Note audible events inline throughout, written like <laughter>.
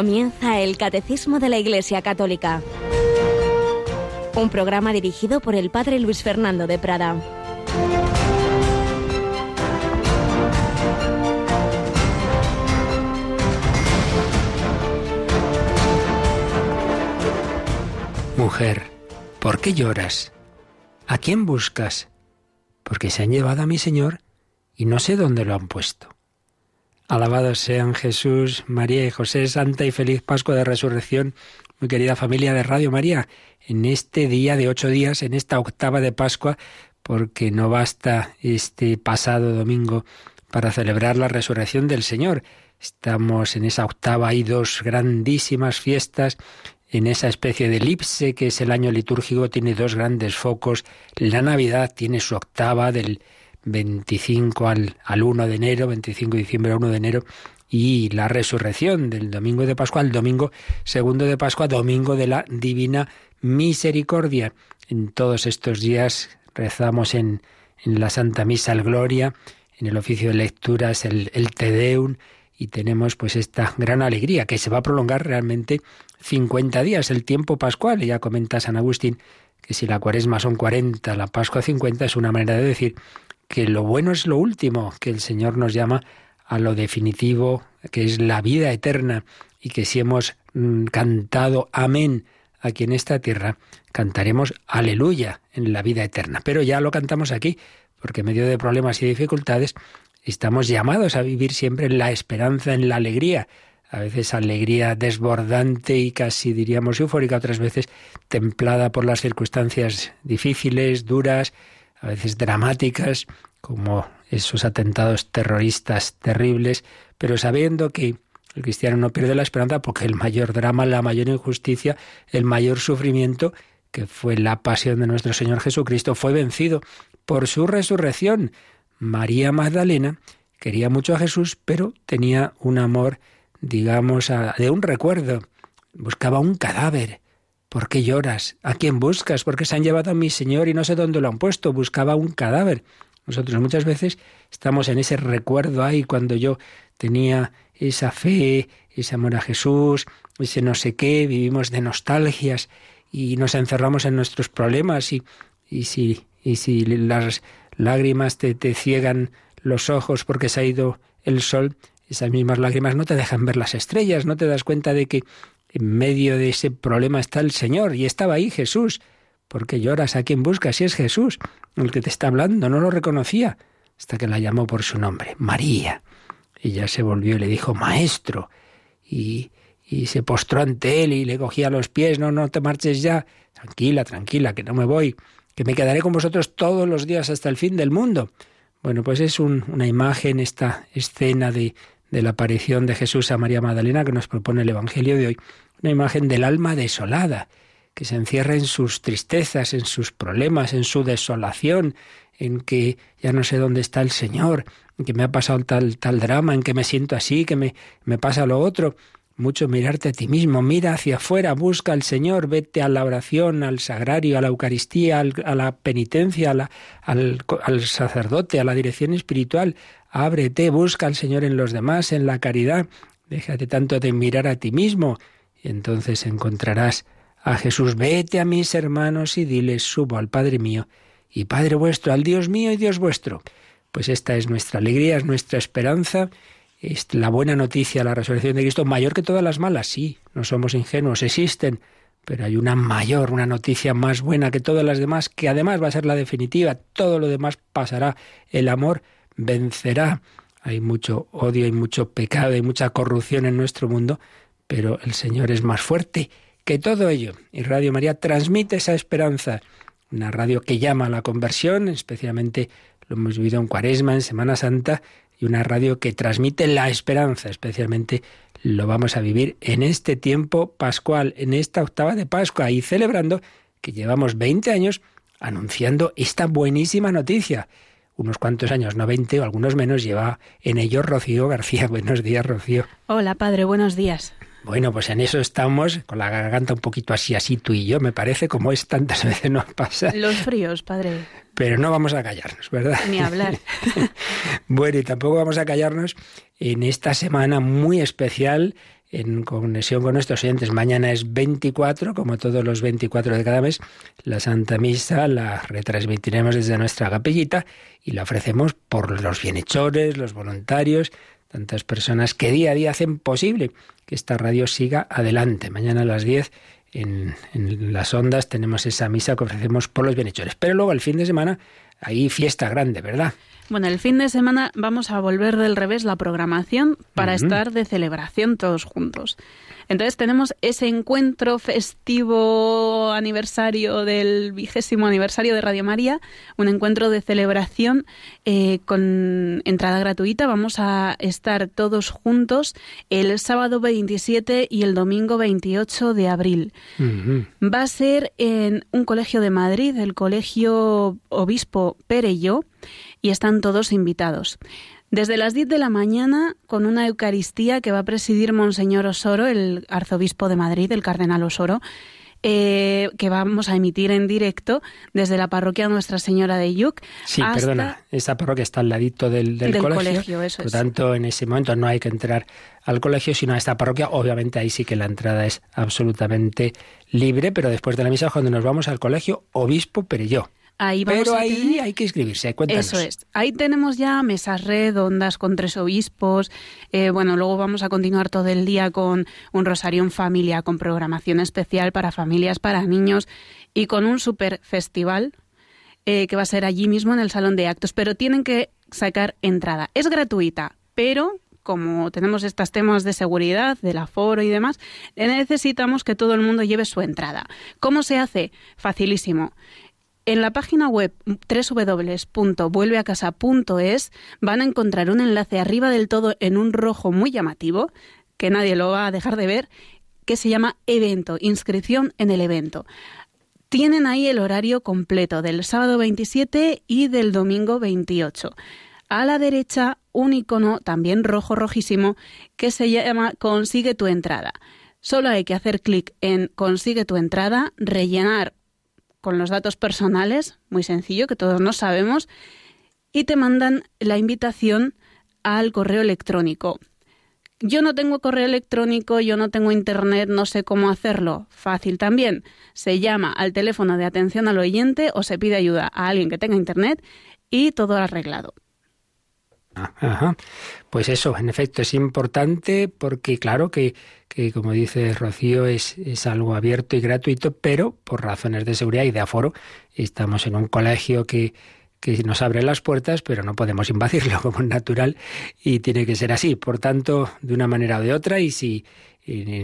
Comienza el Catecismo de la Iglesia Católica, un programa dirigido por el Padre Luis Fernando de Prada. Mujer, ¿por qué lloras? ¿A quién buscas? Porque se han llevado a mi Señor y no sé dónde lo han puesto. Alabados sean Jesús, María y José, Santa y feliz Pascua de Resurrección, muy querida familia de Radio María, en este día de ocho días, en esta octava de Pascua, porque no basta este pasado domingo para celebrar la resurrección del Señor. Estamos en esa octava, hay dos grandísimas fiestas, en esa especie de elipse que es el año litúrgico, tiene dos grandes focos. La Navidad tiene su octava del 25 al, al 1 de enero, 25 de diciembre al 1 de enero, y la resurrección del domingo de Pascua al domingo segundo de Pascua, domingo de la Divina Misericordia. En todos estos días rezamos en, en la Santa Misa el Gloria, en el oficio de lecturas el, el Te Deum, y tenemos pues esta gran alegría que se va a prolongar realmente 50 días, el tiempo pascual. Y ya comenta San Agustín que si la cuaresma son 40, la Pascua 50, es una manera de decir que lo bueno es lo último, que el Señor nos llama a lo definitivo, que es la vida eterna, y que si hemos mm, cantado amén aquí en esta tierra, cantaremos aleluya en la vida eterna. Pero ya lo cantamos aquí, porque en medio de problemas y dificultades estamos llamados a vivir siempre en la esperanza, en la alegría, a veces alegría desbordante y casi diríamos eufórica, otras veces templada por las circunstancias difíciles, duras, a veces dramáticas, como esos atentados terroristas terribles, pero sabiendo que el cristiano no pierde la esperanza porque el mayor drama, la mayor injusticia, el mayor sufrimiento, que fue la pasión de nuestro Señor Jesucristo, fue vencido por su resurrección. María Magdalena quería mucho a Jesús, pero tenía un amor, digamos, de un recuerdo. Buscaba un cadáver. ¿Por qué lloras? ¿A quién buscas? Porque se han llevado a mi Señor y no sé dónde lo han puesto. Buscaba un cadáver. Nosotros muchas veces estamos en ese recuerdo ahí cuando yo tenía esa fe, ese amor a Jesús, ese no sé qué, vivimos de nostalgias y nos encerramos en nuestros problemas y, y si, y si las lágrimas te, te ciegan los ojos porque se ha ido el sol, esas mismas lágrimas no te dejan ver las estrellas, no te das cuenta de que en medio de ese problema está el Señor y estaba ahí Jesús. ¿Por qué lloras? ¿A quién buscas? Si es Jesús el que te está hablando, no lo reconocía hasta que la llamó por su nombre, María. Ella se volvió y le dijo, Maestro. Y, y se postró ante él y le cogía los pies, no, no te marches ya. Tranquila, tranquila, que no me voy, que me quedaré con vosotros todos los días hasta el fin del mundo. Bueno, pues es una imagen, esta escena de, de la aparición de Jesús a María Magdalena que nos propone el Evangelio de hoy, una imagen del alma desolada, que se encierra en sus tristezas, en sus problemas, en su desolación, en que ya no sé dónde está el Señor, en que me ha pasado tal, tal drama, en que me siento así, que me, me pasa lo otro. Mucho mirarte a ti mismo, mira hacia afuera, busca al Señor, vete a la oración, al sagrario, a la Eucaristía, a la penitencia, al, al sacerdote, a la dirección espiritual, Ábrete, busca al Señor en los demás, en la caridad. Déjate tanto de mirar a ti mismo y entonces encontrarás a Jesús. Vete a mis hermanos y diles, subo al Padre mío y Padre vuestro, al Dios mío y Dios vuestro. Pues esta es nuestra alegría, es nuestra esperanza, es la buena noticia, la resurrección de Cristo, mayor que todas las malas, sí, no somos ingenuos, existen, pero hay una mayor, una noticia más buena que todas las demás, que además va a ser la definitiva, todo lo demás pasará, el amor vencerá. Hay mucho odio, hay mucho pecado, hay mucha corrupción en nuestro mundo, pero el Señor es más fuerte que todo ello. Y Radio María transmite esa esperanza. Una radio que llama a la conversión, especialmente lo hemos vivido en Cuaresma, en Semana Santa, y una radio que transmite la esperanza, especialmente lo vamos a vivir en este tiempo pascual, en esta octava de Pascua, y celebrando que llevamos 20 años anunciando esta buenísima noticia unos cuantos años, no 20 o algunos menos, lleva en ello Rocío García. <laughs> Buenos días, Rocío. Hola, padre, buenos días. Bueno, pues en eso estamos, con la garganta un poquito así, así tú y yo, me parece, como es tantas <laughs> veces nos pasa. Los fríos, padre. Pero no vamos a callarnos, ¿verdad? Ni hablar. <laughs> bueno, y tampoco vamos a callarnos en esta semana muy especial en conexión con nuestros oyentes. Mañana es 24, como todos los 24 de cada mes, la Santa Misa la retransmitiremos desde nuestra capellita y la ofrecemos por los bienhechores, los voluntarios, tantas personas que día a día hacen posible que esta radio siga adelante. Mañana a las 10 en, en las ondas tenemos esa misa que ofrecemos por los bienhechores. Pero luego el fin de semana hay fiesta grande, ¿verdad? Bueno, el fin de semana vamos a volver del revés la programación para estar de celebración todos juntos. Entonces tenemos ese encuentro festivo aniversario del vigésimo aniversario de Radio María, un encuentro de celebración eh, con entrada gratuita. Vamos a estar todos juntos el sábado 27 y el domingo 28 de abril. Va a ser en un colegio de Madrid, el Colegio Obispo Perello, y están todos invitados. Desde las 10 de la mañana, con una Eucaristía que va a presidir Monseñor Osoro, el arzobispo de Madrid, el cardenal Osoro, eh, que vamos a emitir en directo desde la parroquia Nuestra Señora de Yuc. Sí, perdona, esa parroquia está al ladito del, del, colegio, por tanto en ese momento no hay que entrar al colegio, sino a esta parroquia. Obviamente ahí sí que la entrada es absolutamente libre, pero después de la misa, cuando nos vamos al colegio, Obispo Perelló. Pero ahí hay que inscribirse, cuéntanos. Eso es. Ahí tenemos ya mesas redondas con tres obispos. Eh, bueno, luego vamos a continuar todo el día con un rosario en familia, con programación especial para familias, para niños y con un super festival eh, que va a ser allí mismo en el salón de actos. Pero tienen que sacar entrada. Es gratuita, pero como tenemos estos temas de seguridad, del aforo y demás, necesitamos que todo el mundo lleve su entrada. ¿Cómo se hace? Facilísimo. En la página web www.vuelveacasa.es van a encontrar un enlace arriba del todo en un rojo muy llamativo, que nadie lo va a dejar de ver, que se llama evento, inscripción en el evento. Tienen ahí el horario completo del sábado 27 y del domingo 28. A la derecha, un icono también rojo rojísimo que se llama Consigue tu entrada. Solo hay que hacer clic en Consigue tu entrada, rellenar con los datos personales, muy sencillo, que todos nos sabemos, y te mandan la invitación al correo electrónico. Yo no tengo correo electrónico, yo no tengo internet, no sé cómo hacerlo. Fácil también. Se llama al teléfono de atención al oyente o se pide ayuda a alguien que tenga internet y todo arreglado. Ajá. Pues eso, en efecto, es importante porque claro que, que como dice Rocío, es, es, algo abierto y gratuito, pero por razones de seguridad y de aforo, estamos en un colegio que, que nos abre las puertas, pero no podemos invadirlo <laughs> como es natural y tiene que ser así. Por tanto, de una manera o de otra, y si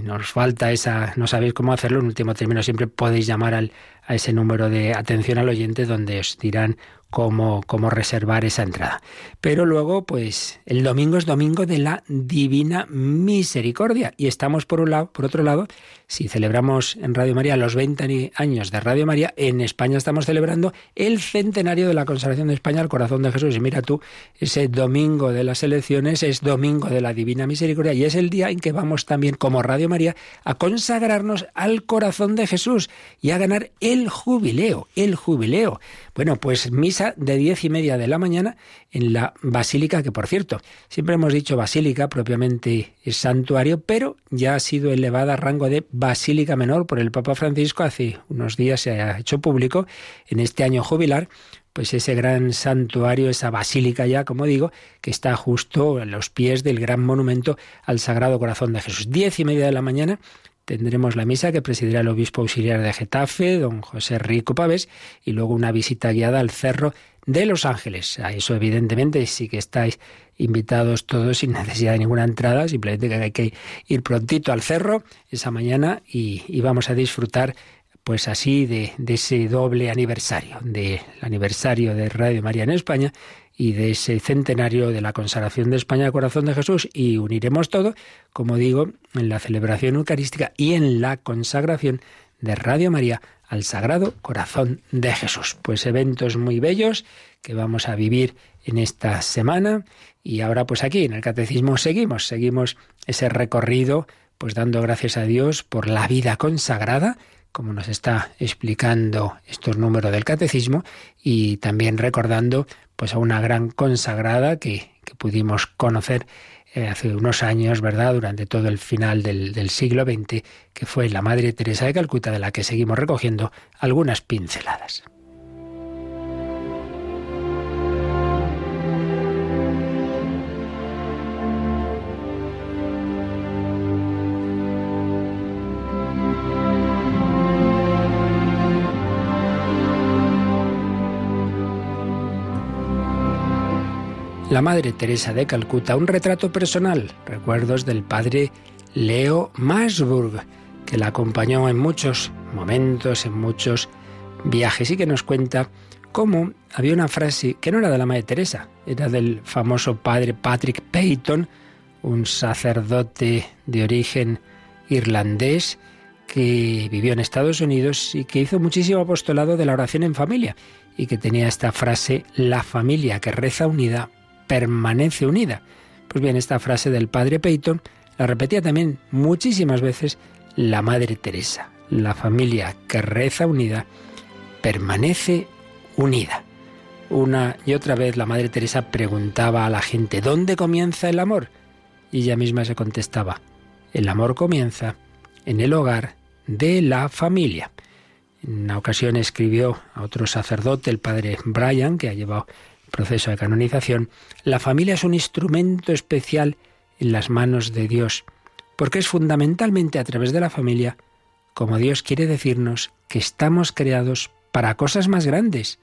nos falta esa, no sabéis cómo hacerlo, en último término siempre podéis llamar al, a ese número de atención al oyente donde os dirán cómo, cómo reservar esa entrada. Pero luego, pues, el domingo es domingo de la Divina Misericordia. Y estamos por un lado, por otro lado, si celebramos en Radio María los 20 años de Radio María, en España estamos celebrando el centenario de la consagración de España al corazón de Jesús. Y mira tú, ese domingo de las elecciones es domingo de la Divina Misericordia y es el día en que vamos también como Radio María a consagrarnos al corazón de Jesús y a ganar el jubileo, el jubileo. Bueno, pues misa de diez y media de la mañana en la basílica, que por cierto, siempre hemos dicho basílica, propiamente es santuario, pero ya ha sido elevada a rango de basílica menor por el Papa Francisco. Hace unos días se ha hecho público en este año jubilar pues ese gran santuario, esa basílica ya, como digo, que está justo a los pies del gran monumento al Sagrado Corazón de Jesús. Diez y media de la mañana tendremos la misa que presidirá el obispo auxiliar de Getafe, don José Rico Pavés, y luego una visita guiada al Cerro de Los Ángeles. A eso, evidentemente, sí que estáis invitados todos sin <laughs> necesidad de ninguna entrada, simplemente que hay que ir prontito al cerro esa mañana y, vamos a disfrutar pues así de, ese doble aniversario, del aniversario de Radio María en España y de ese centenario de la consagración de España al corazón de Jesús y uniremos todo, como digo, en la celebración eucarística y en la consagración de Radio María al Sagrado Corazón de Jesús. Pues eventos muy bellos que vamos a vivir en esta semana y ahora pues aquí en el catecismo seguimos, seguimos ese recorrido pues dando gracias a Dios por la vida consagrada como nos está explicando estos números del catecismo, y también recordando pues a una gran consagrada que, que pudimos conocer eh, hace unos años, ¿verdad?, durante todo el final del, del siglo XX, que fue la Madre Teresa de Calcuta, de la que seguimos recogiendo algunas pinceladas. La Madre Teresa de Calcuta, un retrato personal, recuerdos del padre Leo Masburg, que la acompañó en muchos momentos, en muchos viajes y que nos cuenta cómo había una frase que no era de la Madre Teresa, era del famoso padre Patrick Peyton, un sacerdote de origen irlandés que vivió en Estados Unidos y que hizo muchísimo apostolado de la oración en familia y que tenía esta frase, la familia que reza unida permanece unida. Pues bien, esta frase del padre Peyton la repetía también muchísimas veces la Madre Teresa. La familia que reza unida permanece unida. Una y otra vez la Madre Teresa preguntaba a la gente, ¿dónde comienza el amor? Y ella misma se contestaba, el amor comienza en el hogar de la familia. En una ocasión escribió a otro sacerdote, el padre Brian, que ha llevado proceso de canonización, la familia es un instrumento especial en las manos de Dios, porque es fundamentalmente a través de la familia como Dios quiere decirnos que estamos creados para cosas más grandes,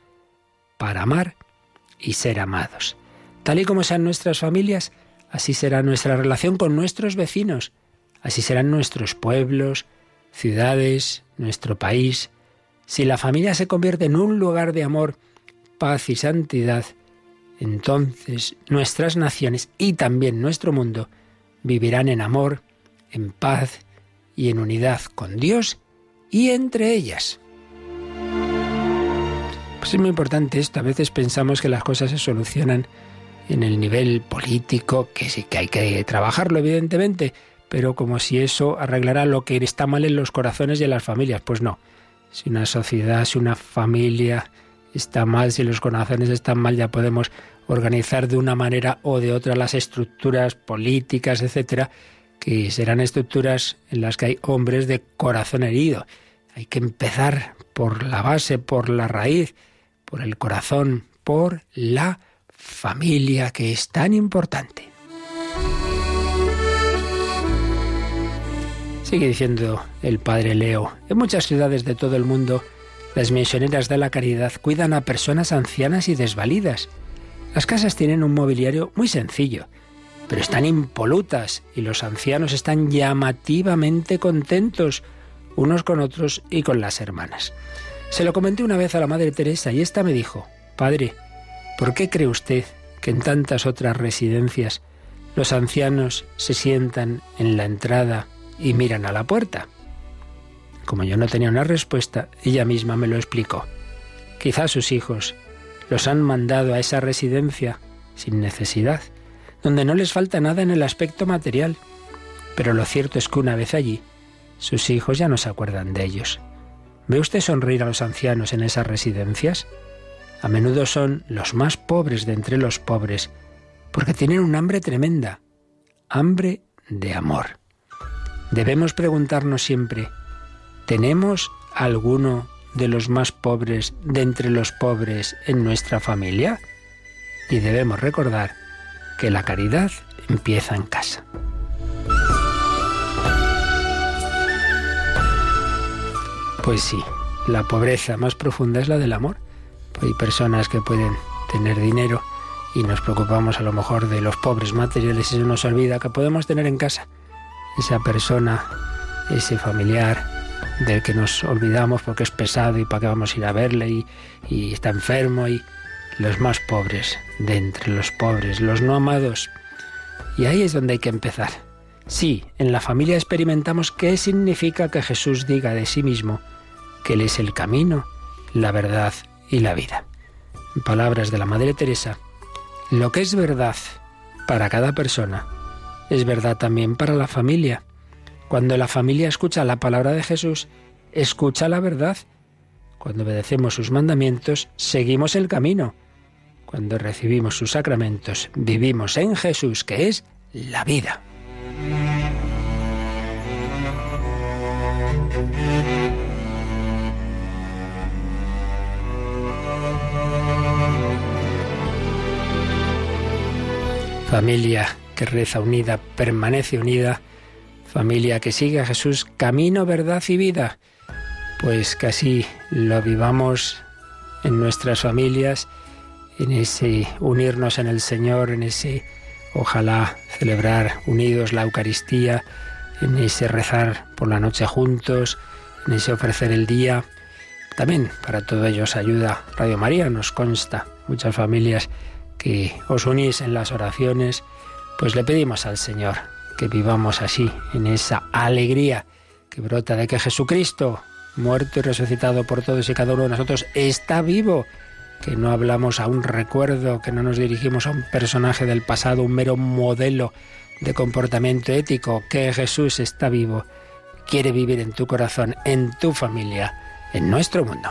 para amar y ser amados. Tal y como sean nuestras familias, así será nuestra relación con nuestros vecinos, así serán nuestros pueblos, ciudades, nuestro país. Si la familia se convierte en un lugar de amor, paz y santidad, entonces nuestras naciones y también nuestro mundo vivirán en amor, en paz y en unidad con Dios y entre ellas. Pues es muy importante esto. A veces pensamos que las cosas se solucionan en el nivel político, que sí que hay que trabajarlo, evidentemente, pero como si eso arreglara lo que está mal en los corazones y en las familias. Pues no. Si una sociedad, si una familia está mal, si los corazones están mal, ya podemos organizar de una manera o de otra las estructuras políticas, etcétera, que serán estructuras en las que hay hombres de corazón herido. Hay que empezar por la base, por la raíz, por el corazón, por la familia, que es tan importante. Sigue diciendo el padre Leo, en muchas ciudades de todo el mundo, las misioneras de la caridad cuidan a personas ancianas y desvalidas. Las casas tienen un mobiliario muy sencillo, pero están impolutas y los ancianos están llamativamente contentos unos con otros y con las hermanas. Se lo comenté una vez a la Madre Teresa y ésta me dijo, Padre, ¿por qué cree usted que en tantas otras residencias los ancianos se sientan en la entrada y miran a la puerta? Como yo no tenía una respuesta, ella misma me lo explicó. Quizás sus hijos los han mandado a esa residencia sin necesidad, donde no les falta nada en el aspecto material. Pero lo cierto es que una vez allí, sus hijos ya no se acuerdan de ellos. ¿Ve usted sonreír a los ancianos en esas residencias? A menudo son los más pobres de entre los pobres, porque tienen un hambre tremenda, hambre de amor. Debemos preguntarnos siempre, ¿Tenemos alguno de los más pobres de entre los pobres en nuestra familia? Y debemos recordar que la caridad empieza en casa. Pues sí, la pobreza más profunda es la del amor. Hay personas que pueden tener dinero y nos preocupamos a lo mejor de los pobres materiales y se nos olvida que podemos tener en casa esa persona, ese familiar, del que nos olvidamos porque es pesado y para qué vamos a ir a verle y, está enfermo y los más pobres de entre los pobres, los no amados. Y ahí es donde hay que empezar. Sí, en la familia experimentamos qué significa que Jesús diga de sí mismo que Él es el camino, la verdad y la vida. En palabras de la Madre Teresa, lo que es verdad para cada persona es verdad también para la familia. Cuando la familia escucha la palabra de Jesús, escucha la verdad. Cuando obedecemos sus mandamientos, seguimos el camino. Cuando recibimos sus sacramentos, vivimos en Jesús, que es la vida. Familia que reza unida, permanece unida. Familia que sigue a Jesús, camino, verdad y vida. Pues que así lo vivamos en nuestras familias, en ese unirnos en el Señor, en ese ojalá celebrar unidos la Eucaristía, en ese rezar por la noche juntos, en ese ofrecer el día. También para todo ello os ayuda Radio María, nos consta, muchas familias que os unís en las oraciones, pues le pedimos al Señor que vivamos así, en esa alegría que brota de que Jesucristo, muerto y resucitado por todos y cada uno de nosotros, está vivo, que no hablamos a un recuerdo, que no nos dirigimos a un personaje del pasado, un mero modelo de comportamiento ético, que Jesús está vivo, quiere vivir en tu corazón, en tu familia, en nuestro mundo.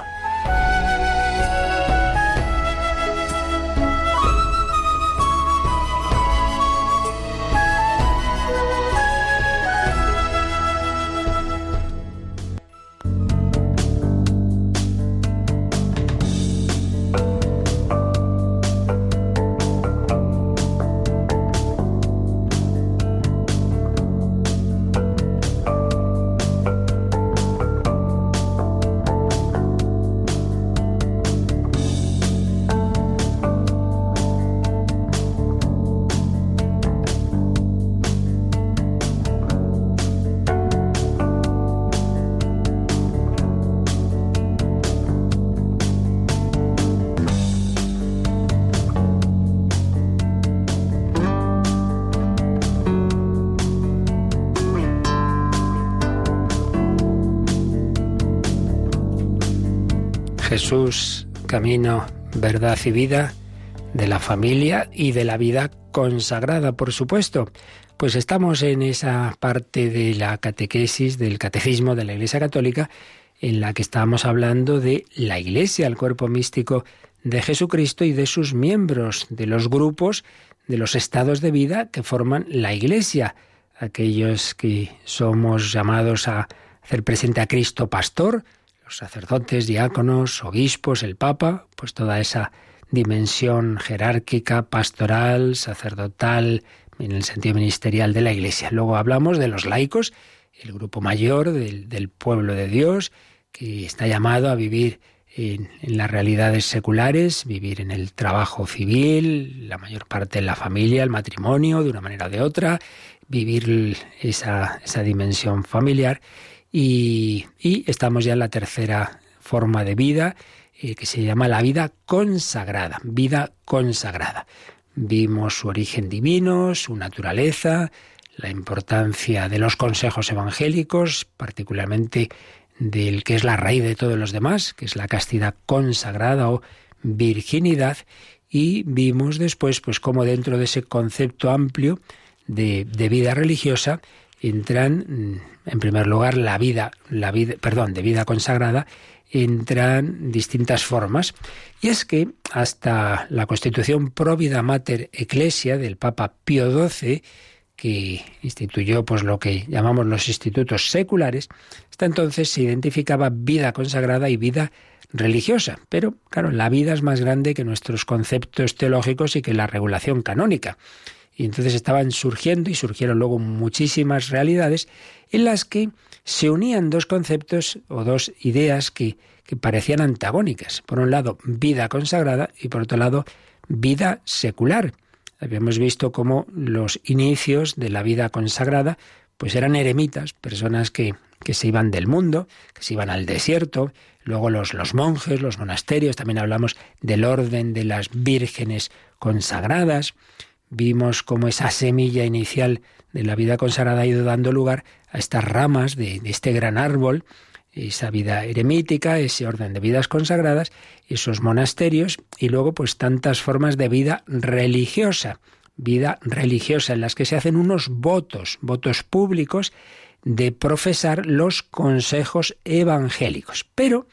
Jesús, camino, verdad y vida de la familia y de la vida consagrada, por supuesto. Pues estamos en esa parte de la catequesis, del catecismo de la Iglesia Católica, en la que estamos hablando de la Iglesia, el cuerpo místico de Jesucristo y de sus miembros, de los grupos, de los estados de vida que forman la Iglesia, aquellos que somos llamados a hacer presente a Cristo Pastor, sacerdotes, diáconos, obispos, el Papa, pues toda esa dimensión jerárquica, pastoral, sacerdotal, en el sentido ministerial de la Iglesia. Luego hablamos de los laicos, el grupo mayor del, pueblo de Dios, que está llamado a vivir en, las realidades seculares, vivir en el trabajo civil, la mayor parte en la familia, el matrimonio, de una manera o de otra, vivir esa dimensión familiar. Y, estamos ya en la tercera forma de vida, eh, que se llama la vida consagrada, vida consagrada. Vimos su origen divino, su naturaleza, la importancia de los consejos evangélicos, particularmente del que es la raíz de todos los demás, que es la castidad consagrada o virginidad, y vimos después, pues, cómo dentro de ese concepto amplio de, de vida religiosa entran, mm, en primer lugar, la vida, la vida, perdón, de vida consagrada, entran distintas formas. Y es que hasta la Constitución Provida Mater Ecclesia del Papa Pío XII, que instituyó pues lo que llamamos los institutos seculares, hasta entonces se identificaba vida consagrada y vida religiosa. Pero, claro, la vida es más grande que nuestros conceptos teológicos y que la regulación canónica. Y entonces estaban surgiendo y surgieron luego muchísimas realidades en las que se unían dos conceptos o dos ideas que, que parecían antagónicas. Por un lado, vida consagrada y por otro lado, vida secular. Habíamos visto cómo los inicios de la vida consagrada pues eran eremitas, personas que, que se iban del mundo, que se iban al desierto, luego los, los monjes, los monasterios, también hablamos del orden de las vírgenes consagradas, vimos cómo esa semilla inicial de la vida consagrada ha ido dando lugar a estas ramas de, este gran árbol, esa vida eremítica, ese orden de vidas consagradas, esos monasterios y luego pues tantas formas de vida religiosa, vida religiosa en las que se hacen unos votos, votos públicos de profesar los consejos evangélicos. Pero,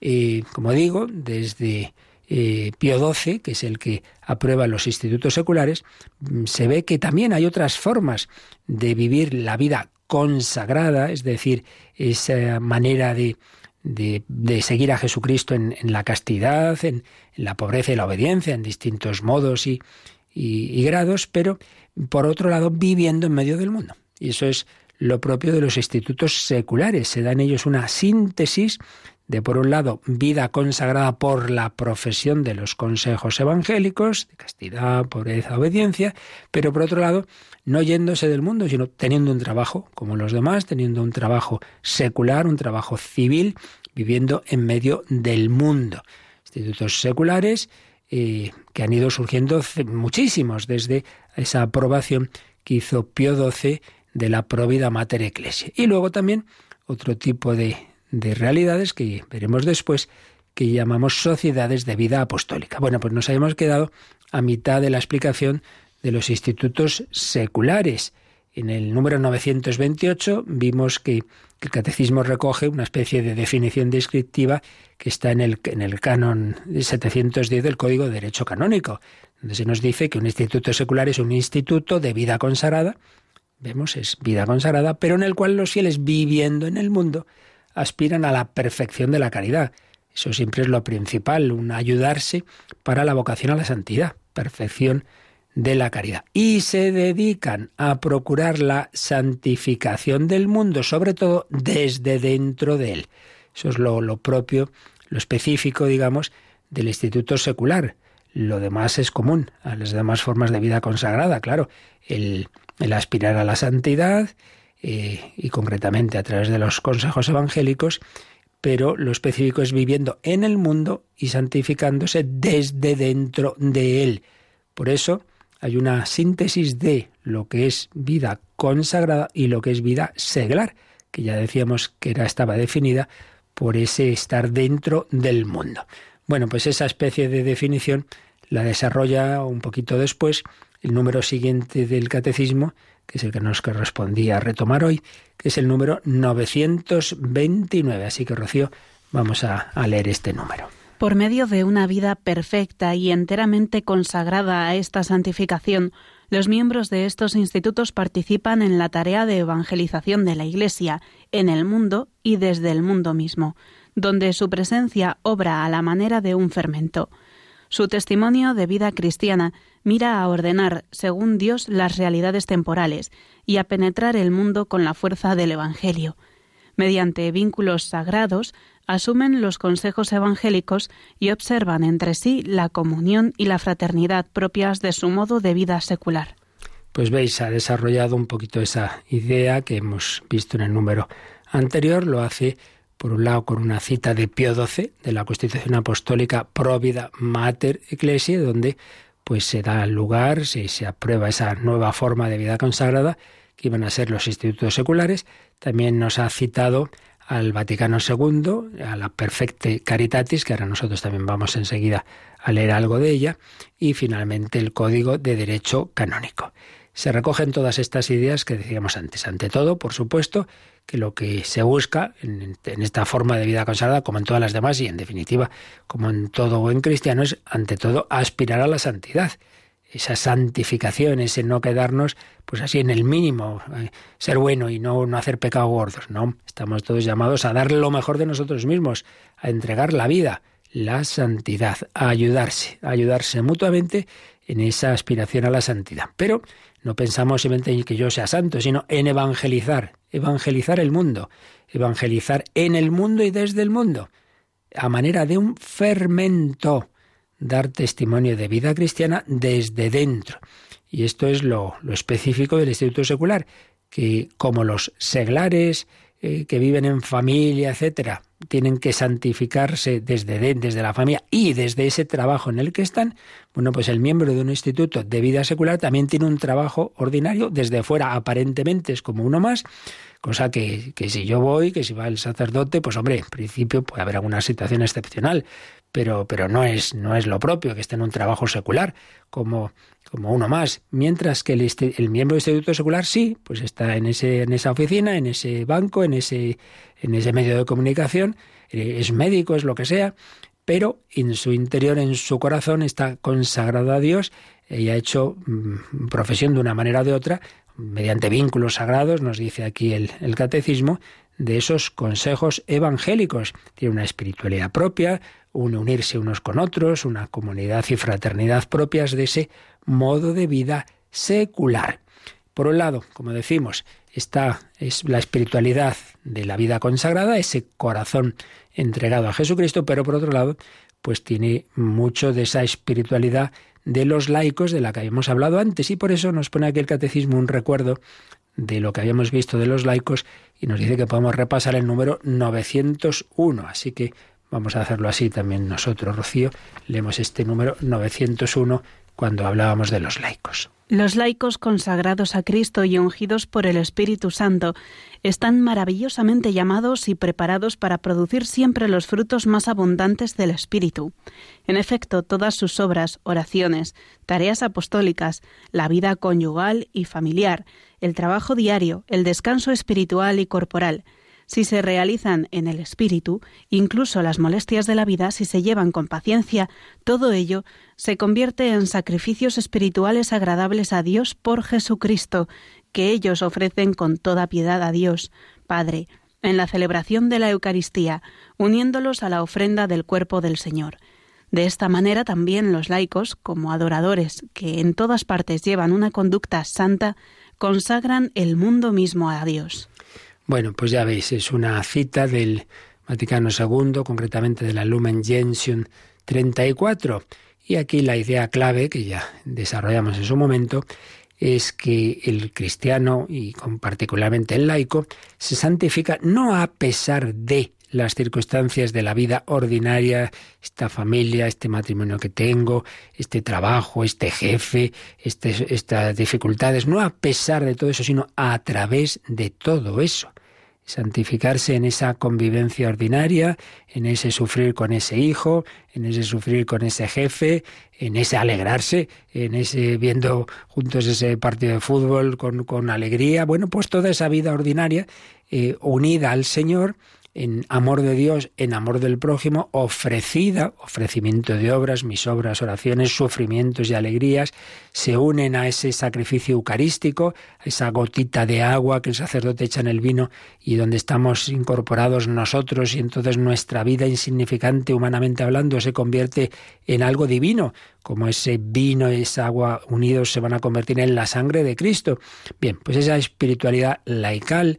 eh, como digo, desde eh, Pío XII, que es el que aprueba los institutos seculares, mm, se ve que también hay otras formas de vivir la vida consagrada, es decir, esa manera de, de, seguir a Jesucristo en, la castidad, en, la pobreza y la obediencia, en distintos modos y, y grados, pero por otro lado viviendo en medio del mundo. Y eso es lo propio de los institutos seculares. Se da en ellos una síntesis de, por un lado, vida consagrada por la profesión de los consejos evangélicos, de castidad, pobreza, obediencia, pero por otro lado, no yéndose del mundo, sino teniendo un trabajo como los demás, teniendo un trabajo secular, un trabajo civil, viviendo en medio del mundo. Institutos seculares eh, que han ido surgiendo muchísimos desde esa aprobación que hizo Pío XII de la Provida Mater Ecclesia. Y luego también otro tipo de de realidades que veremos después que llamamos sociedades de vida apostólica. Bueno, pues nos habíamos quedado a mitad de la explicación de los institutos seculares. En el número 928 vimos que, el catecismo recoge una especie de definición descriptiva que está en el, en el canon 710 del Código de Derecho Canónico, donde se nos dice que un instituto secular es un instituto de vida consagrada, vemos, es vida consagrada, pero en el cual los fieles viviendo en el mundo aspiran a la perfección de la caridad. Eso siempre es lo principal, un ayudarse para la vocación a la santidad, perfección de la caridad. Y se dedican a procurar la santificación del mundo, sobre todo desde dentro de él. Eso es lo, lo propio, lo específico, digamos, del instituto secular. Lo demás es común a las demás formas de vida consagrada, claro. El, el aspirar a la santidad, y concretamente a través de los consejos evangélicos, pero lo específico es viviendo en el mundo y santificándose desde dentro de él. Por eso hay una síntesis de lo que es vida consagrada y lo que es vida seglar, que ya decíamos que era, estaba definida por ese estar dentro del mundo. Bueno, pues esa especie de definición la desarrolla un poquito después el número siguiente del catecismo, que es el que nos correspondía retomar hoy, que es el número 929. Así que, Rocío, vamos a, a leer este número. Por medio de una vida perfecta y enteramente consagrada a esta santificación, los miembros de estos institutos participan en la tarea de evangelización de la Iglesia en el mundo y desde el mundo mismo, donde su presencia obra a la manera de un fermento. Su testimonio de vida cristiana mira a ordenar, según Dios, las realidades temporales y a penetrar el mundo con la fuerza del Evangelio. Mediante vínculos sagrados, asumen los consejos evangélicos y observan entre sí la comunión y la fraternidad propias de su modo de vida secular. Pues veis, ha desarrollado un poquito esa idea que hemos visto en el número anterior, lo hace por un lado con una cita de Pío XII de la Constitución Apostólica Provida Mater Ecclesiae, donde pues se da lugar, se, se aprueba esa nueva forma de vida consagrada que iban a ser los institutos seculares. También nos ha citado al Vaticano II, a la Perfecte Caritatis, que ahora nosotros también vamos enseguida a leer algo de ella, y finalmente el Código de Derecho Canónico. Se recogen todas estas ideas que decíamos antes. Ante todo, por supuesto, que lo que se busca en, esta forma de vida consagrada, como en todas las demás, y en definitiva, como en todo buen cristiano, es ante todo aspirar a la santidad. Esa santificación, ese no quedarnos, pues así en el mínimo, eh, ser bueno y no, no hacer pecados gordos. No, estamos todos llamados a dar lo mejor de nosotros mismos, a entregar la vida, la santidad, a ayudarse, a ayudarse mutuamente en esa aspiración a la santidad. Pero no pensamos simplemente en que yo sea santo, sino en evangelizar, evangelizar el mundo, evangelizar en el mundo y desde el mundo, a manera de un fermento, dar testimonio de vida cristiana desde dentro. Y esto es lo, específico del Instituto Secular, que como los seglares eh, que viven en familia, etcétera, tienen que santificarse desde, desde la familia y desde ese trabajo en el que están, bueno, pues el miembro de un instituto de vida secular también tiene un trabajo ordinario desde fuera, aparentemente es como uno más, cosa que, que si yo voy, que si va el sacerdote, pues hombre, en principio puede haber alguna situación excepcional, pero, pero no, es, no es lo propio que esté en un trabajo secular como, como uno más. Mientras que el, el miembro del instituto secular sí, pues está en, ese, en esa oficina, en ese banco, en ese, en ese medio de comunicación, eh, es médico, es lo que sea, pero en su interior, en su corazón, está consagrado a Dios y ha hecho mm, profesión de una manera o de otra, mediante vínculos sagrados, nos dice aquí el catecismo, de esos consejos evangélicos. Tiene una espiritualidad propia, un unirse unos con otros, una comunidad y fraternidad propias de ese modo de vida secular. Por un lado, como decimos, está es la espiritualidad de la vida consagrada, ese corazón entregado a Jesucristo, pero por otro lado, pues tiene mucho de esa espiritualidad de los laicos de la que habíamos hablado antes y por eso nos pone aquí el catecismo un recuerdo de lo que habíamos visto de los laicos y nos dice que podemos repasar el número 901. Así que vamos a hacerlo así también nosotros, Rocío. Leemos este número 901 cuando hablábamos de los laicos. Los laicos consagrados a Cristo y ungidos por el Espíritu Santo están maravillosamente llamados y preparados para producir siempre los frutos más abundantes del Espíritu. En efecto, todas sus obras, oraciones, tareas apostólicas, la vida conyugal y familiar, el trabajo diario, el descanso espiritual y corporal, si se realizan en el espíritu, incluso las molestias de la vida, si se llevan con paciencia, todo ello se convierte en sacrificios espirituales agradables a Dios por Jesucristo, que ellos ofrecen con toda piedad a Dios, Padre, en la celebración de la Eucaristía, uniéndolos a la ofrenda del cuerpo del Señor. De esta manera también los laicos, como adoradores que en todas partes llevan una conducta santa, consagran el mundo mismo a Dios. Bueno, pues ya veis, es una cita del Vaticano II, concretamente de la Lumen Gentium 34. Y aquí la idea clave, que ya desarrollamos en su momento, es que el cristiano, y particularmente el laico, se santifica no a pesar de las circunstancias de la vida ordinaria, esta familia, este matrimonio que tengo, este trabajo, este jefe, este, estas dificultades, no a pesar de todo eso, sino a través de todo eso santificarse en esa convivencia ordinaria, en ese sufrir con ese hijo, en ese sufrir con ese jefe, en ese alegrarse, en ese viendo juntos ese partido de fútbol con, con alegría. Bueno, pues toda esa vida ordinaria eh, unida al Señor en amor de Dios, en amor del prójimo, ofrecida, ofrecimiento de obras, mis obras, oraciones, sufrimientos y alegrías, se unen a ese sacrificio eucarístico, a esa gotita de agua que el sacerdote echa en el vino y donde estamos incorporados nosotros y entonces nuestra vida insignificante humanamente hablando se convierte en algo divino, como ese vino y esa agua unidos se van a convertir en la sangre de Cristo. Bien, pues esa espiritualidad laical,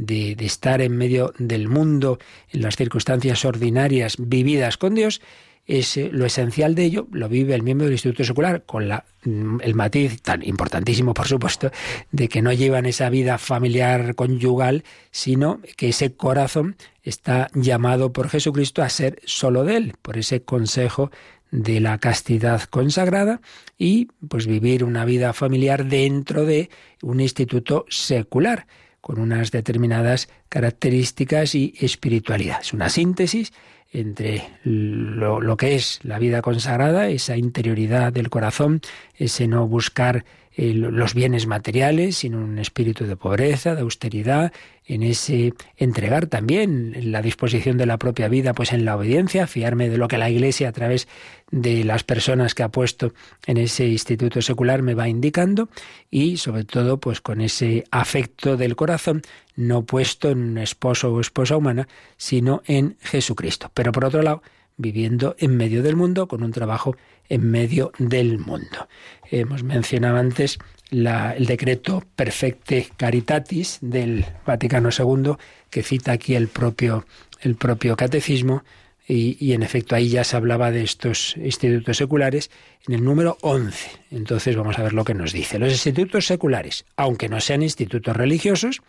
de, estar en medio del mundo, en las circunstancias ordinarias vividas con Dios, es eh, lo esencial de ello lo vive el miembro del Instituto Secular con mm, el matiz tan importantísimo, por supuesto, de que no llevan esa vida familiar conyugal, sino que ese corazón está llamado por Jesucristo a ser solo de él, por ese consejo de la castidad consagrada y pues vivir una vida familiar dentro de un instituto secular con unas determinadas características y espiritualidad. Es una síntesis entre lo, lo, que es la vida consagrada, esa interioridad del corazón, ese no buscar eh, los bienes materiales, sino un espíritu de pobreza, de austeridad, en ese entregar también la disposición de la propia vida, pues en la obediencia, fiarme de lo que la Iglesia a través de las personas que ha puesto en ese instituto secular me va indicando y sobre todo pues con ese afecto del corazón no puesto en un esposo o esposa humana, sino en Jesucristo. Pero por otro lado, viviendo en medio del mundo con un trabajo en medio del mundo. Hemos mencionado antes el decreto Perfecte Caritatis del Vaticano II, que cita aquí el propio, el propio catecismo, y, y, en efecto ahí ya se hablaba de estos institutos seculares en el número 11. Entonces vamos a ver lo que nos dice. Los institutos seculares, aunque no sean institutos religiosos,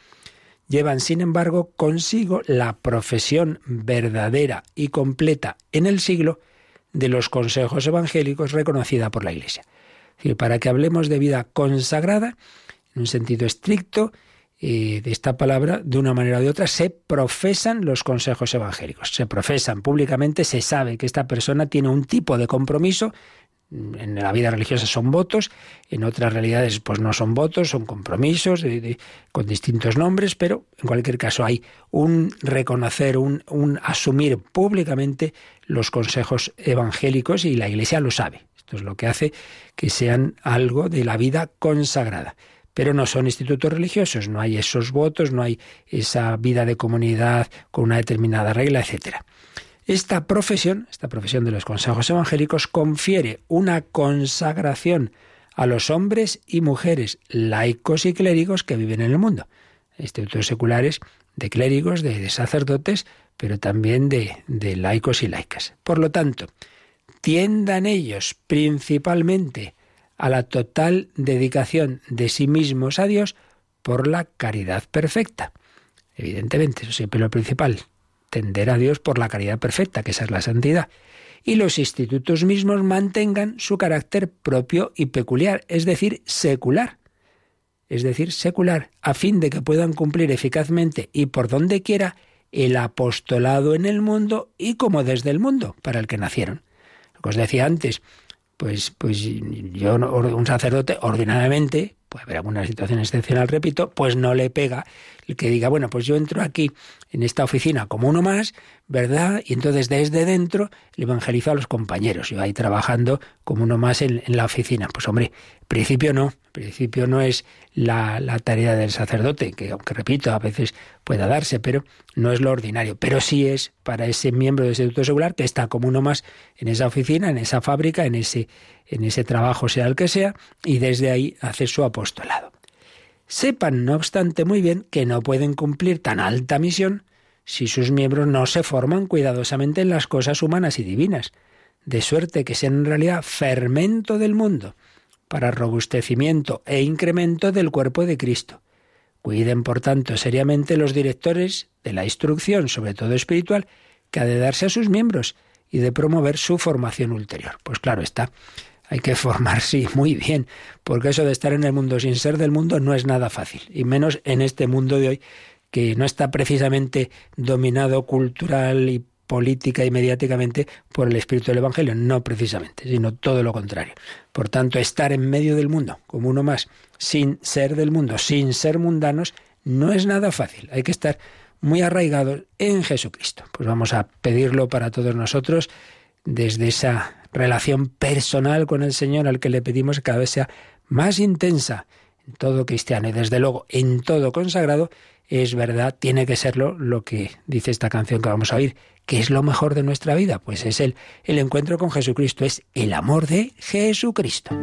llevan sin embargo consigo la profesión verdadera y completa en el siglo de los consejos evangélicos reconocida por la Iglesia. Para que hablemos de vida consagrada, en un sentido estricto, eh, de esta palabra, de una manera o de otra, se profesan los consejos evangélicos. Se profesan públicamente, se sabe que esta persona tiene un tipo de compromiso en la vida religiosa son votos, en otras realidades pues no son votos, son compromisos con distintos nombres, pero en cualquier caso hay un reconocer, un, un asumir públicamente los consejos evangélicos y la Iglesia lo sabe. Lo que hace que sean algo de la vida consagrada. Pero no son institutos religiosos, no hay esos votos, no hay esa vida de comunidad con una determinada regla, etcétera. Esta profesión, esta profesión de los consejos evangélicos, confiere una consagración a los hombres y mujeres, laicos y clérigos que viven en el mundo. Institutos seculares de clérigos, de, sacerdotes, pero también de laicos y laicas. Por lo tanto, tiendan ellos principalmente a la total dedicación de sí mismos a Dios por la caridad perfecta. Evidentemente, eso siempre lo principal, tender a Dios por la caridad perfecta, que esa es la santidad. Y los institutos mismos mantengan su carácter propio y peculiar, es decir, secular. Es decir, secular, a fin de que puedan cumplir eficazmente y por donde quiera el apostolado en el mundo y como desde el mundo para el que nacieron. Os decía antes, pues, pues yo, un sacerdote, ordinariamente, puede haber alguna situación excepcional, repito, pues no le pega el que diga, bueno, pues yo entro aquí en esta oficina como uno más, ¿verdad? Y entonces desde dentro le evangelizo a los compañeros, yo ahí trabajando como uno más en, la oficina. Pues hombre, principio no, principio no es la, tarea del sacerdote, que aunque repito, a veces pueda darse, pero no es lo ordinario. Pero sí es para ese miembro del instituto Segular que está como uno más en esa oficina, en esa fábrica, en ese, en ese trabajo, sea el que sea, y desde ahí hace su apostolado. Sepan, no obstante, muy bien que no pueden cumplir tan alta misión si sus miembros no se forman cuidadosamente en las cosas humanas y divinas, de suerte que sean en realidad fermento del mundo para robustecimiento e incremento del cuerpo de Cristo. Cuiden, por tanto, seriamente los directores de la instrucción, sobre todo espiritual, que ha de darse a sus miembros y de promover su formación ulterior. Pues claro está, hay que formarse muy bien, porque eso de estar en el mundo sin ser del mundo no es nada fácil, y menos en este mundo de hoy que no está precisamente dominado cultural y política y mediáticamente por el espíritu del Evangelio, no precisamente, sino todo lo contrario. Por tanto, estar en medio del mundo, como uno más, sin ser del mundo, sin ser mundanos, no es nada fácil. Hay que estar muy arraigados en Jesucristo. Pues vamos a pedirlo para todos nosotros desde esa relación personal con el Señor al que le pedimos que cada vez sea más intensa en todo cristiano y desde luego en todo consagrado, es verdad, tiene que serlo lo que dice esta canción que vamos a oír. ¿Qué es lo mejor de nuestra vida? Pues es el, el encuentro con Jesucristo, es el amor de Jesucristo.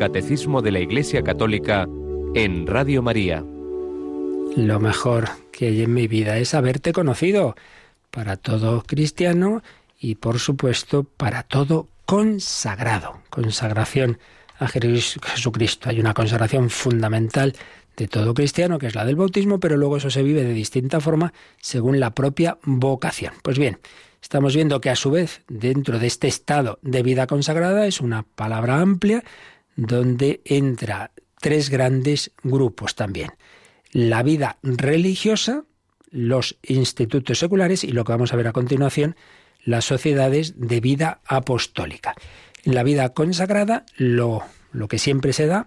Catecismo de la Iglesia Católica en Radio María. Lo mejor que hay en mi vida es haberte conocido para todo cristiano y por supuesto para todo consagrado. Consagración a Jesucristo. Hay una consagración fundamental de todo cristiano, que es la del bautismo, pero luego eso se vive de distinta forma según la propia vocación. Pues bien, estamos viendo que a su vez, dentro de este estado de vida consagrada, es una palabra amplia, donde entra tres grandes grupos también. La vida religiosa, los institutos seculares y lo que vamos a ver a continuación, las sociedades de vida apostólica. En la vida consagrada, lo, lo que siempre se da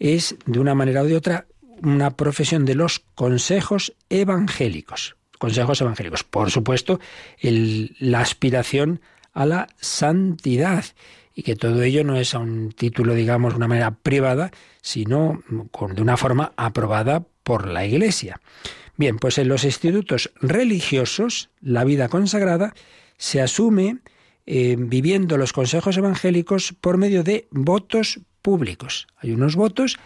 es, de una manera o de otra, una profesión de los consejos evangélicos. Consejos evangélicos. Por supuesto, la aspiración a la santidad y que todo ello no es a un título, digamos, una manera privada, sino de una forma aprobada por la Iglesia. Bien, pues en los institutos religiosos, la vida consagrada se asume eh, viviendo los consejos evangélicos por medio de votos públicos. Hay unos votos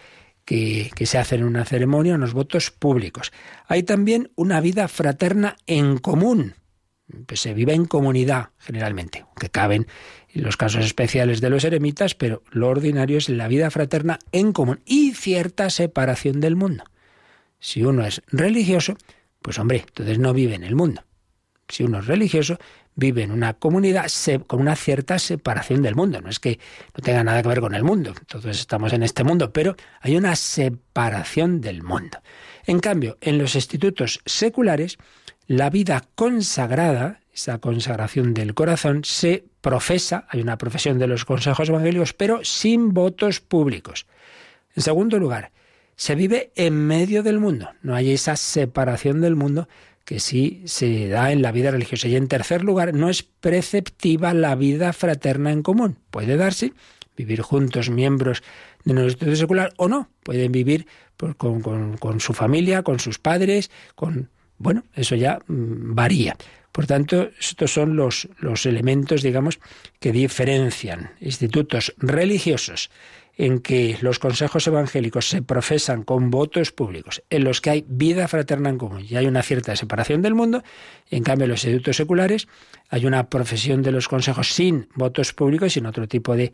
que, que, se hacen en una ceremonia, unos votos públicos. Hay también una vida fraterna en común. Pues se vive en comunidad generalmente, aunque caben los casos especiales de los eremitas, pero lo ordinario es la vida fraterna en común y cierta separación del mundo. Si uno es religioso, pues hombre, entonces no vive en el mundo. Si uno es religioso, vive en una comunidad con una cierta separación del mundo. No es que no tenga nada que ver con el mundo, todos estamos en este mundo, pero hay una separación del mundo. En cambio, en los institutos seculares, la vida consagrada, esa consagración del corazón, se profesa, hay una profesión de los consejos evangélicos, pero sin votos públicos. En segundo lugar, se vive en medio del mundo, no hay esa separación del mundo que sí se da en la vida religiosa. Y en tercer lugar, no es preceptiva la vida fraterna en común. Puede darse, vivir juntos miembros de nuestro secular o no. Pueden vivir pues, con, su familia, con sus padres, con... Bueno, eso ya mm, varía. Por tanto, estos son los, los elementos, digamos, que diferencian institutos religiosos en que los consejos evangélicos se profesan con votos públicos, en los que hay vida fraterna en común y hay una cierta separación del mundo, en cambio en los institutos seculares hay una profesión de los consejos sin votos públicos, sin otro tipo de,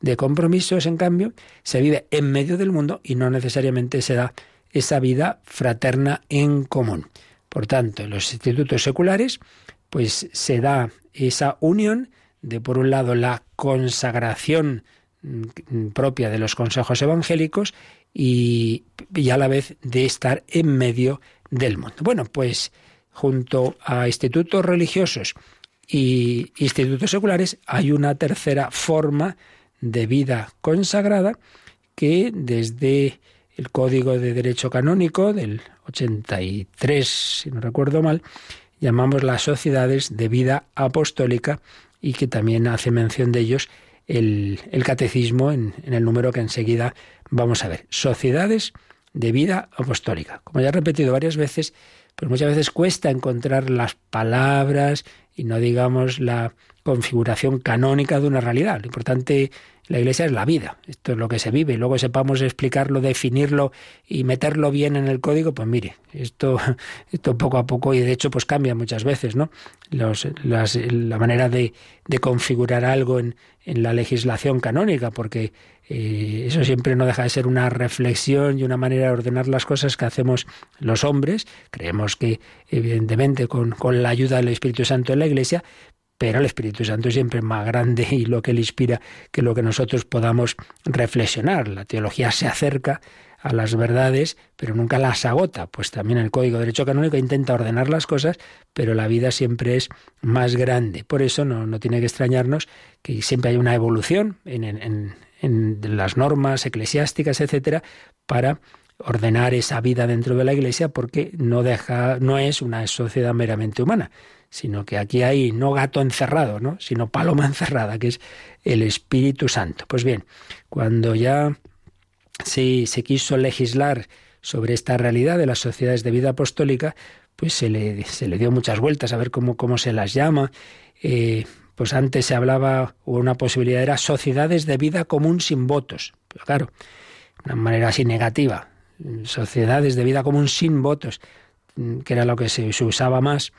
de compromisos, en cambio, se vive en medio del mundo y no necesariamente se da esa vida fraterna en común. Por tanto, en los institutos seculares pues se da esa unión de, por un lado, la consagración mm, propia de los consejos evangélicos y, a la vez de estar en medio del mundo. Bueno, pues junto a institutos religiosos y institutos seculares hay una tercera forma de vida consagrada que desde el Código de Derecho Canónico del 83, si no recuerdo mal, llamamos las sociedades de vida apostólica y que también hace mención de ellos el, catecismo en, en, el número que enseguida vamos a ver. Sociedades de vida apostólica. Como ya he repetido varias veces, pues muchas veces cuesta encontrar las palabras y no digamos la configuración canónica de una realidad. Lo importante la Iglesia es la vida, esto es lo que se vive, y luego sepamos explicarlo, definirlo y meterlo bien en el código, pues mire, esto, <laughs> esto poco a poco, y de hecho pues cambia muchas veces, ¿no? Los, la manera de, de configurar algo en, en, la legislación canónica, porque eh, eso siempre no deja de ser una reflexión y una manera de ordenar las cosas que hacemos los hombres. Creemos que, evidentemente, con, con la ayuda del Espíritu Santo en la Iglesia, pero el Espíritu Santo siempre es más grande y lo que le inspira que lo que nosotros podamos reflexionar. La teología se acerca a las verdades, pero nunca las agota. Pues también el Código de Derecho Canónico intenta ordenar las cosas, pero la vida siempre es más grande. Por eso no, no tiene que extrañarnos que siempre hay una evolución en, en, en las normas eclesiásticas, etcétera, para ordenar esa vida dentro de la Iglesia, porque no deja, no es una sociedad meramente humana, sino que aquí hay no gato encerrado, ¿no? sino paloma <laughs> encerrada, que es el Espíritu Santo. Pues bien, cuando ya se, se quiso legislar sobre esta realidad de las sociedades de vida apostólica, pues se le, se le dio muchas vueltas a ver cómo, cómo se las llama. Eh, pues antes se hablaba, o una posibilidad era sociedades de vida común sin votos. Pero claro, una manera así negativa. Sociedades de vida común sin votos, que era lo que se usaba más.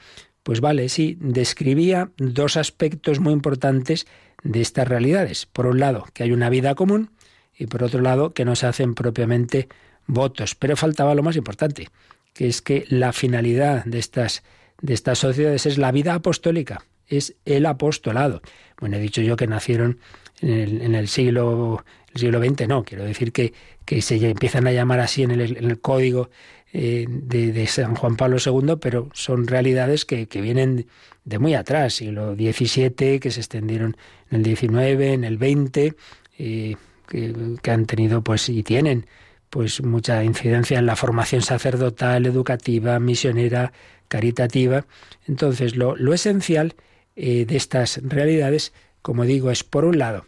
Pues vale, sí, describía dos aspectos muy importantes de estas realidades. Por un lado, que hay una vida común y por otro lado, que no se hacen propiamente votos. Pero faltaba lo más importante, que es que la finalidad de estas, de estas sociedades es la vida apostólica, es el apostolado. Bueno, he dicho yo que nacieron en el, siglo, siglo XX, no, quiero decir que, que se empiezan a llamar así en el, en el código eh, de, San Juan Pablo II, pero son realidades que, vienen de muy atrás, siglo XVII, que se extendieron en el XIX, en el XX, eh, que, han tenido pues y tienen pues mucha incidencia en la formación sacerdotal, educativa, misionera, caritativa. Entonces, lo, esencial eh, de estas realidades, como digo, es por un lado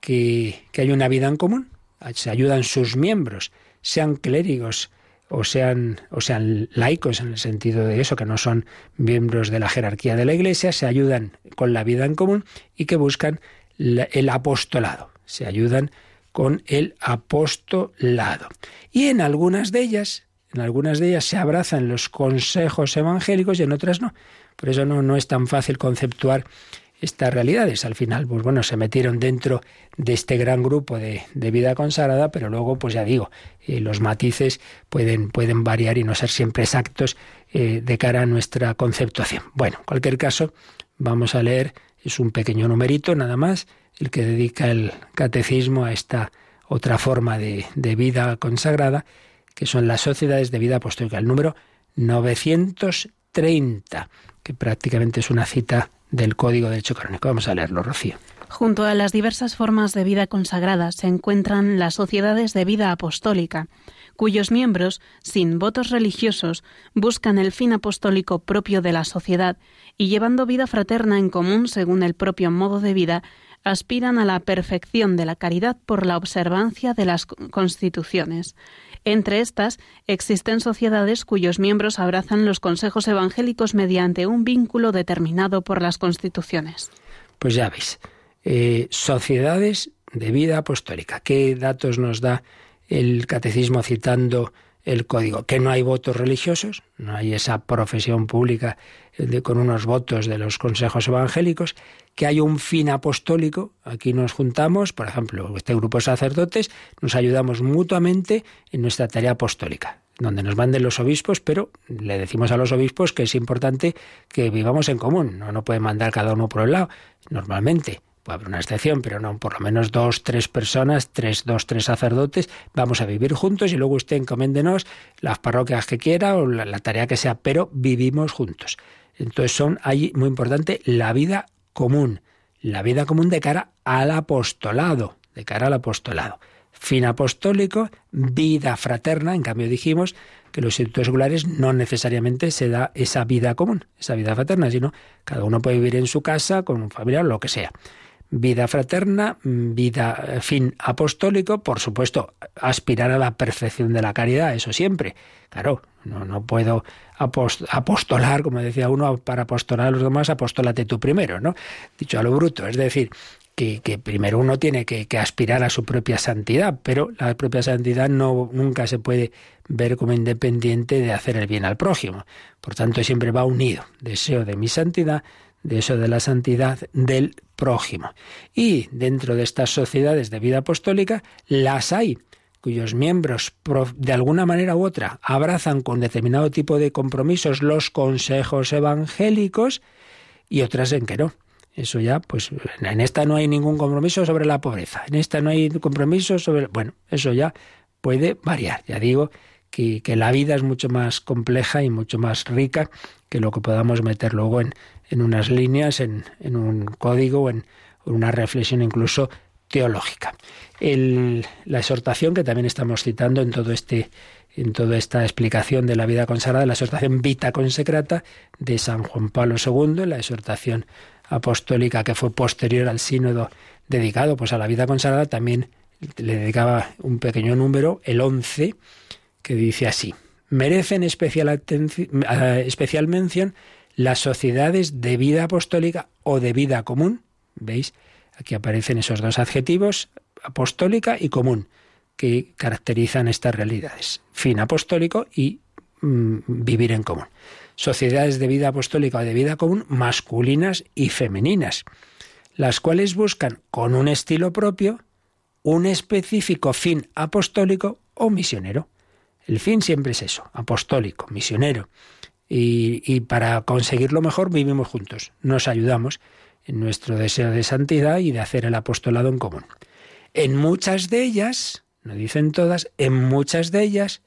que, que hay una vida en común, se ayudan sus miembros, sean clérigos, o sean, o sean laicos en el sentido de eso, que no son miembros de la jerarquía de la Iglesia, se ayudan con la vida en común y que buscan el apostolado, se ayudan con el apostolado. Y en algunas de ellas, en algunas de ellas se abrazan los consejos evangélicos y en otras no. Por eso no, no es tan fácil conceptuar estas realidades. Al final, pues bueno, se metieron dentro de este gran grupo de, vida consagrada, pero luego, pues ya digo, eh, los matices pueden, pueden variar y no ser siempre exactos eh, de cara a nuestra conceptuación. Bueno, en cualquier caso, vamos a leer, es un pequeño numerito nada más, el que dedica el catecismo a esta otra forma de, de vida consagrada, que son las sociedades de vida apostólica, el número 930, que prácticamente es una cita del Código de Derecho Canónico. Vamos a leerlo, Rocío. Junto a las diversas formas de vida consagradas se encuentran las sociedades de vida apostólica, cuyos miembros, sin votos religiosos, buscan el fin apostólico propio de la sociedad y llevando vida fraterna en común según el propio modo de vida, aspiran a la perfección de la caridad por la observancia de las constituciones. Entre estas existen sociedades cuyos miembros abrazan los consejos evangélicos mediante un vínculo determinado por las constituciones. Pues ya veis, eh, sociedades de vida apostólica. ¿Qué datos nos da el catecismo citando el código, que no hay votos religiosos, no hay esa profesión pública con unos votos de los consejos evangélicos, que hay un fin apostólico, aquí nos juntamos, por ejemplo, este grupo de sacerdotes, nos ayudamos mutuamente en nuestra tarea apostólica, donde nos manden los obispos, pero le decimos a los obispos que es importante que vivamos en común, no, no pueden mandar cada uno por el lado, normalmente puede haber una excepción, pero no, por lo menos dos, tres personas, tres, dos, tres sacerdotes, vamos a vivir juntos y luego usted encoméndenos las parroquias que quiera o la, tarea que sea, pero vivimos juntos. Entonces son ahí muy importante la vida común, la vida común de cara al apostolado, de cara al apostolado. Fin apostólico, vida fraterna, en cambio dijimos que los institutos seculares no necesariamente se da esa vida común, esa vida fraterna, sino cada uno puede vivir en su casa con un familiar, lo que sea vida fraterna, vida eh, fin apostólico, por supuesto, aspirar a la perfección de la caridad, eso siempre. Claro, no, no puedo apostolar, como decía uno, para apostolar a los demás, apostólate tú primero, ¿no? Dicho a lo bruto, es decir, que, primero uno tiene que, aspirar a su propia santidad, pero la propia santidad no, nunca se puede ver como independiente de hacer el bien al prójimo. Por tanto, siempre va unido. Deseo de mi santidad, deseo de la santidad del prójimo. Y dentro de estas sociedades de vida apostólica, las hay cuyos miembros de alguna manera u otra abrazan con determinado tipo de compromisos los consejos evangélicos y otras en que no. Eso ya, pues en esta no hay ningún compromiso sobre la pobreza, en esta no hay compromiso sobre... Bueno, eso ya puede variar. Ya digo que, la vida es mucho más compleja y mucho más rica que lo que podamos meter luego en, en unas líneas, en, en un código en una reflexión incluso teológica. la exhortación que también estamos citando en todo este en toda esta explicación de la vida consagrada, la exhortación Vita Consecrata de San Juan Pablo II, la exhortación apostólica que fue posterior al sínodo dedicado pues a la vida consagrada, también le dedicaba un pequeño número, el 11, que dice así: merecen especial, eh, especial mención las sociedades de vida apostólica o de vida común. ¿Veis? Aquí aparecen esos dos adjetivos, apostólica y común, que caracterizan estas realidades. Fin apostólico y mm, vivir en común sociedades de vida apostólica o de vida común masculinas y femeninas, las cuales buscan con un estilo propio un específico fin apostólico o misionero. El fin siempre es eso, apostólico, misionero. Y, y, para conseguirlo mejor vivimos juntos, nos ayudamos en nuestro deseo de santidad y de hacer el apostolado en común. En muchas de ellas, no dicen todas, en muchas de ellas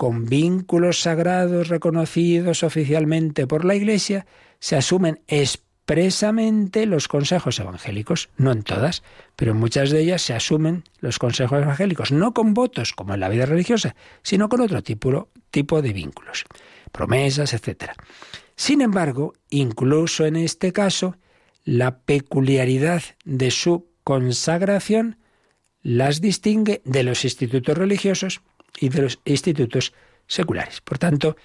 con vínculos sagrados reconocidos oficialmente por la Iglesia, se asumen expresamente los consejos evangélicos, no en todas, pero en muchas de ellas se asumen los consejos evangélicos, no con votos como en la vida religiosa, sino con otro tipo, tipo de vínculos, promesas, etc. Sin embargo, incluso en este caso, la peculiaridad de su consagración las distingue de los institutos religiosos y de los institutos seculares. Por tanto,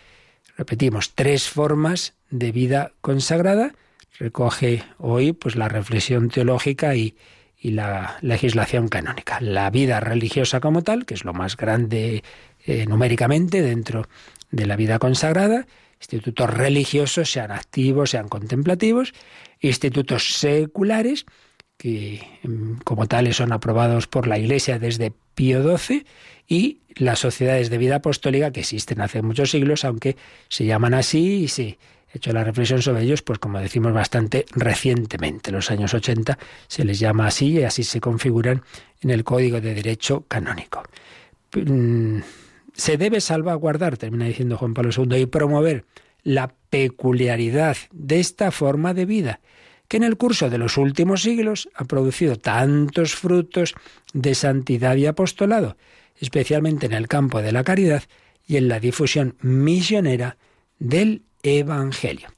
repetimos, tres formas de vida consagrada. Recoge hoy pues, la reflexión teológica y, la legislación canónica. La vida religiosa como tal, que es lo más grande eh, numéricamente dentro de la vida consagrada, institutos religiosos, sean activos, sean contemplativos, institutos seculares, que mm, como tales son aprobados por la Iglesia desde Pío XII, y las sociedades de vida apostólica que existen hace muchos siglos, aunque se llaman así y se hecho la reflexión sobre ellos, pues como decimos, bastante recientemente. En los años 80 se les llama así y así se configuran en el Código de Derecho Canónico. Se debe salvaguardar, termina diciendo Juan Pablo II, y promover la peculiaridad de esta forma de vida que en el curso de los últimos siglos ha producido tantos frutos de santidad y apostolado, especialmente en el campo de la caridad y en la difusión misionera del Evangelio.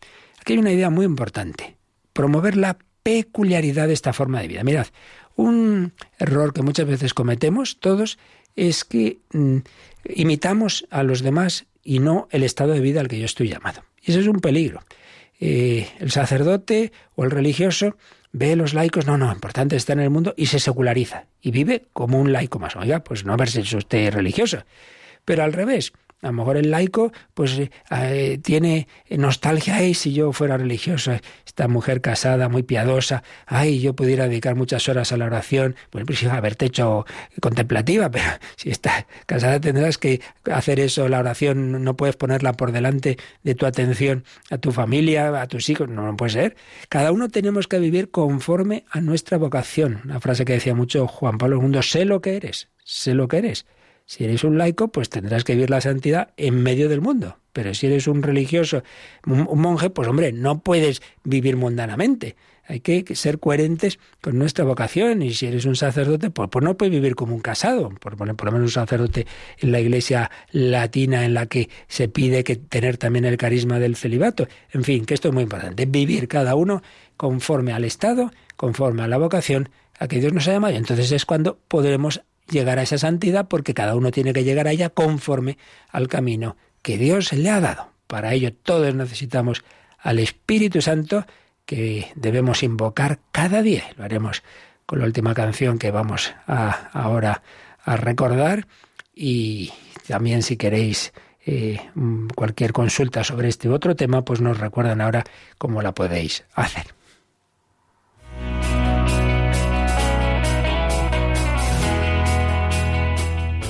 Aquí hay una idea muy importante, promover la peculiaridad de esta forma de vida. Mirad, un error que muchas veces cometemos todos es que mm, imitamos a los demás y no el estado de vida al que yo estoy llamado. Y eso es un peligro. Eh, el sacerdote o el religioso ve los laicos, no, no, importante está en el mundo y se seculariza y vive como un laico más. Oiga, pues no verse usted religioso. Pero al revés, a lo mejor el laico pues eh, tiene nostalgia, ay, si yo fuera religioso, esta mujer casada, muy piadosa, ay, yo pudiera dedicar muchas horas a la oración, bueno, pues haberte hecho contemplativa, <laughs> pero si estás casada tendrás que hacer eso, la oración no puedes ponerla por delante de tu atención a tu familia, a tus hijos, no, no puede ser. Cada uno tenemos que vivir conforme a nuestra vocación. Una frase que decía mucho Juan Pablo II, sé lo que eres, sé lo que eres. Si eres un laico, pues tendrás que vivir la santidad en medio del mundo. Pero si eres un religioso, un monje, pues hombre, no puedes vivir mundanamente. Hay que ser coherentes con nuestra vocación. Y si eres un sacerdote, pues, pues no puedes vivir como un casado. Por, lo menos un sacerdote en la iglesia latina en la que se pide que tener también el carisma del celibato. En fin, que esto es muy importante. Vivir cada uno conforme al Estado, conforme a la vocación a que Dios nos ha llamado. Y entonces es cuando podremos llegar a esa santidad porque cada uno tiene que llegar a ella conforme al camino que Dios le ha dado. Para ello todos necesitamos al Espíritu Santo que debemos invocar cada día. Lo haremos con la última canción que vamos a, ahora a recordar y también si queréis eh, cualquier consulta sobre este otro tema, pues nos recuerdan ahora cómo la podéis hacer.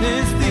Tenemos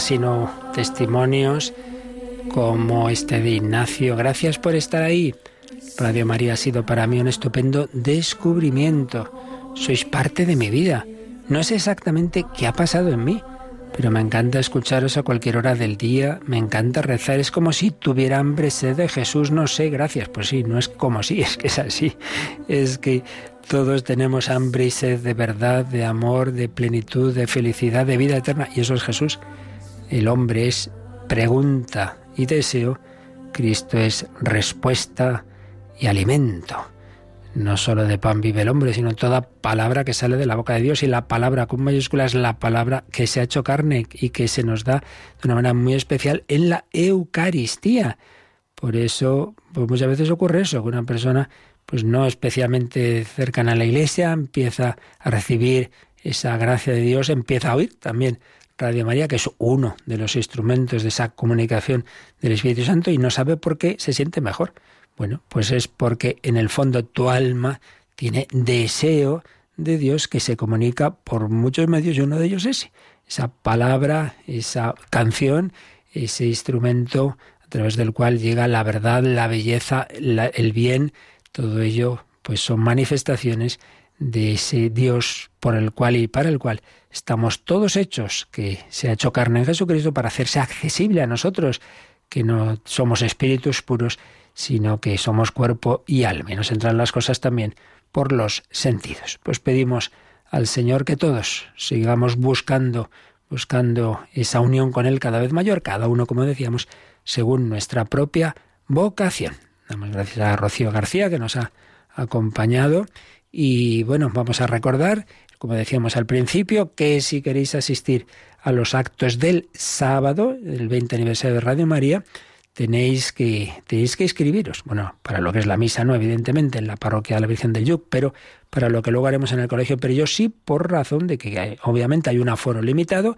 sino testimonios como este de Ignacio. Gracias por estar ahí. Radio María ha sido para mí un estupendo descubrimiento. Sois parte de mi vida. No sé exactamente qué ha pasado en mí, pero me encanta escucharos a cualquier hora del día, me encanta rezar, es como si tuviera hambre, sed de Jesús, no sé, gracias. Pues sí, no es como si, <laughs> es que es así. Es que todos tenemos hambre y sed de verdad, de amor, de plenitud, de felicidad, de vida eterna. Y eso es Jesús. El hombre es pregunta y deseo. Cristo es respuesta y alimento. No solo de pan vive el hombre, sino toda palabra que sale de la boca de Dios. Y la palabra con mayúsculas es la palabra que se ha hecho carne y que se nos da de una manera muy especial en la Eucaristía. Por eso, pues muchas veces ocurre eso, que una persona pues no especialmente cercana a la iglesia, empieza a recibir esa gracia de Dios, empieza a oír también Radio María, que es uno de los instrumentos de esa comunicación del Espíritu Santo y no sabe por qué se siente mejor. Bueno, pues es porque en el fondo tu alma tiene deseo de Dios que se comunica por muchos medios y uno de ellos es esa palabra, esa canción, ese instrumento a través del cual llega la verdad, la belleza, el bien, todo ello pues son manifestaciones de ese Dios por el cual y para el cual estamos todos hechos, que se ha hecho carne en Jesucristo para hacerse accesible a nosotros, que no somos espíritus puros, sino que somos cuerpo y alma. Y nos entran las cosas también por los sentidos. Pues pedimos al Señor que todos sigamos buscando buscando esa unión con Él cada vez mayor, cada uno, como decíamos, según nuestra propia vocación. Damos gracias a Rocío García que nos ha acompañado y bueno, vamos a recordar, como decíamos al principio, que si queréis asistir a los actos del sábado, el 20 aniversario de Radio María, tenéis que, tenéis que inscribiros. Bueno, para lo que es la misa, no, evidentemente, en la parroquia de la Virgen del Yuc, pero para lo que luego haremos en el colegio pero yo sí, por razón de que obviamente hay un aforo limitado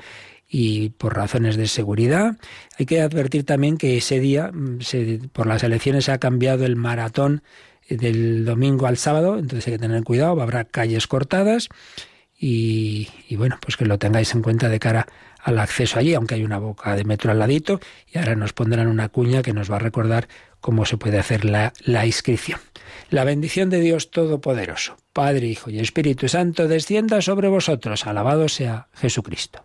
y por razones de seguridad. Hay que advertir también que ese día, mm, por las elecciones, se ha cambiado el maratón del domingo al sábado, entonces hay que tener cuidado, habrá calles cortadas y, y bueno, pues que lo tengáis en cuenta de cara al acceso allí, aunque hay una boca de metro al ladito, y ahora nos pondrán una cuña que nos va a recordar cómo se puede hacer la, la inscripción. La bendición de Dios Todopoderoso, Padre, Hijo y Espíritu Santo, descienda sobre vosotros. Alabado sea Jesucristo.